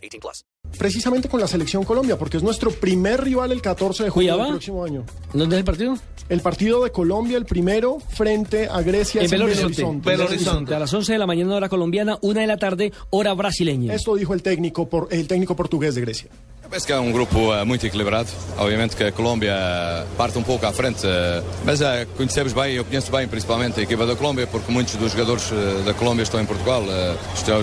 18 plus. Precisamente con la selección Colombia, porque es nuestro primer rival el 14 de julio del próximo año. ¿Dónde es el partido? El partido de Colombia, el primero, frente a Grecia En Belo Belo Horizonte. Horizonte. A las 11 de la mañana hora colombiana, una de la tarde hora brasileña. Esto dijo el técnico, por, el técnico portugués de Grecia. Penso que é um grupo eh, muito equilibrado. Obviamente que a Colômbia parte um pouco à frente, eh, mas eh, conhecemos bem, eu conheço bem principalmente a equipa da Colômbia, porque muitos dos jogadores da Colômbia estão em Portugal.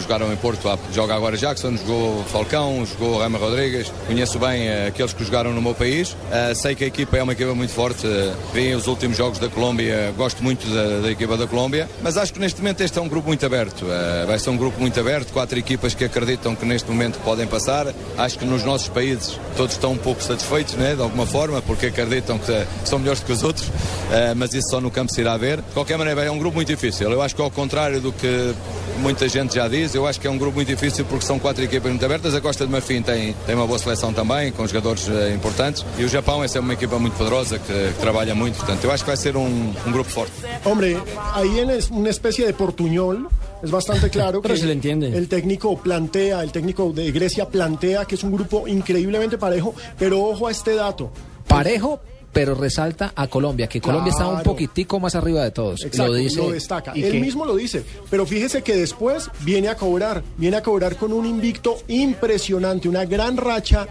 jogaram em Porto, joga agora Jackson, jogou Falcão, jogou Rama Rodrigues. Conheço bem aqueles que jogaram no meu país. Sei que a equipa é uma equipa muito forte. Vi os últimos jogos da Colômbia, gosto muito da, da equipa da Colômbia, mas acho que neste momento este é um grupo muito aberto. Vai ser um grupo muito aberto, quatro equipas que acreditam que neste momento podem passar. Acho que nos nossos países todos estão um pouco satisfeitos, né, de alguma forma, porque acreditam que são melhores que os outros, eh, mas isso só no campo se irá ver. De qualquer maneira, é um grupo muito difícil. Eu acho que ao contrário do que muita gente já diz, eu acho que é um grupo muito difícil porque são quatro equipas muito abertas. A Costa de Marfim tem, tem uma boa seleção também, com jogadores eh, importantes, e o Japão é sempre uma equipa muito poderosa que, que trabalha muito. Portanto, eu acho que vai ser um, um grupo forte. Hombre, ahí en es- una especie de portuñol es bastante claro que Pero se le entiende. el técnico plantea, el técnico de Grecia plantea que es un grupo increíblemente parejo, pero ojo a este dato. Parejo, pero resalta a Colombia, que Colombia está un poquitico más arriba de todos. Exacto, lo dice. destaca. y Él mismo lo dice. Pero fíjese que después viene a cobrar, viene a cobrar con un invicto impresionante, una gran racha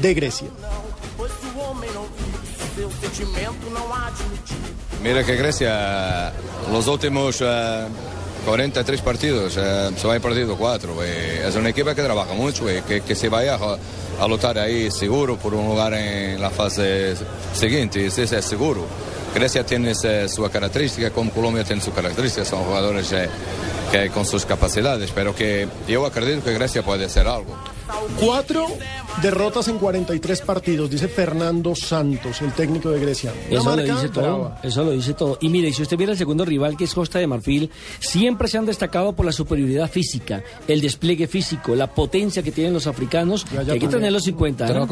de Grecia. Mira que Grecia, los últimos eh, 43 partidos, eh, solo ha perdido 4. es una equipa que trabaja mucho y que, que se vaya a, a luchar ahí seguro por un lugar en la fase siguiente. Eso es seguro. Grecia tiene su característica, como Colombia tiene su característica, son jugadores eh, que con sus capacidades, pero que yo acredito que Grecia puede hacer algo. Cuatro derrotas en 43 partidos, dice Fernando Santos, el técnico de Grecia. Una Eso lo dice todo, brava. eso lo dice todo. Y mire, si usted viera el segundo rival, que es Costa de Marfil, siempre se han destacado por la superioridad física, el despliegue físico, la potencia que tienen los africanos, Ya, ya que hay que tenerlos en cuenta. ¿eh?